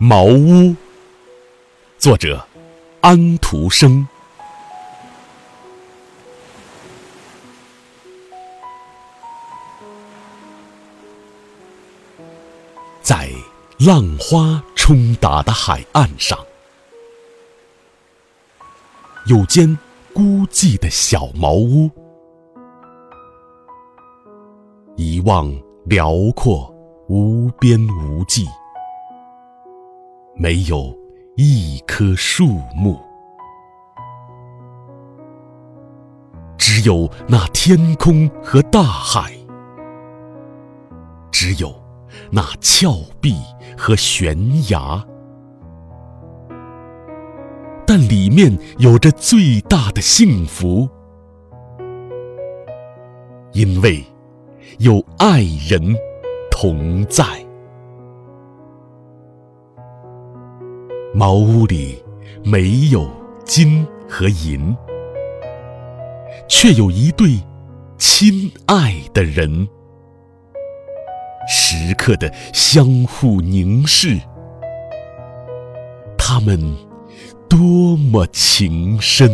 茅屋，作者安徒生。在浪花冲打的海岸上，有间孤寂的小茅屋，一望辽阔，无边无际。没有一棵树木，只有那天空和大海，只有那峭壁和悬崖。但里面有着最大的幸福，因为有爱人同在。茅屋里没有金和银，却有一对亲爱的人，时刻的相互凝视，他们多么情深。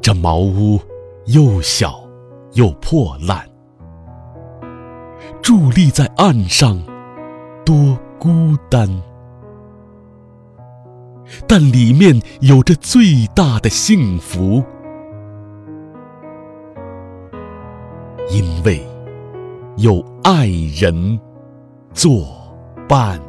这茅屋又小又破烂，伫立在岸上。多孤单，但里面有着最大的幸福，因为有爱人作伴。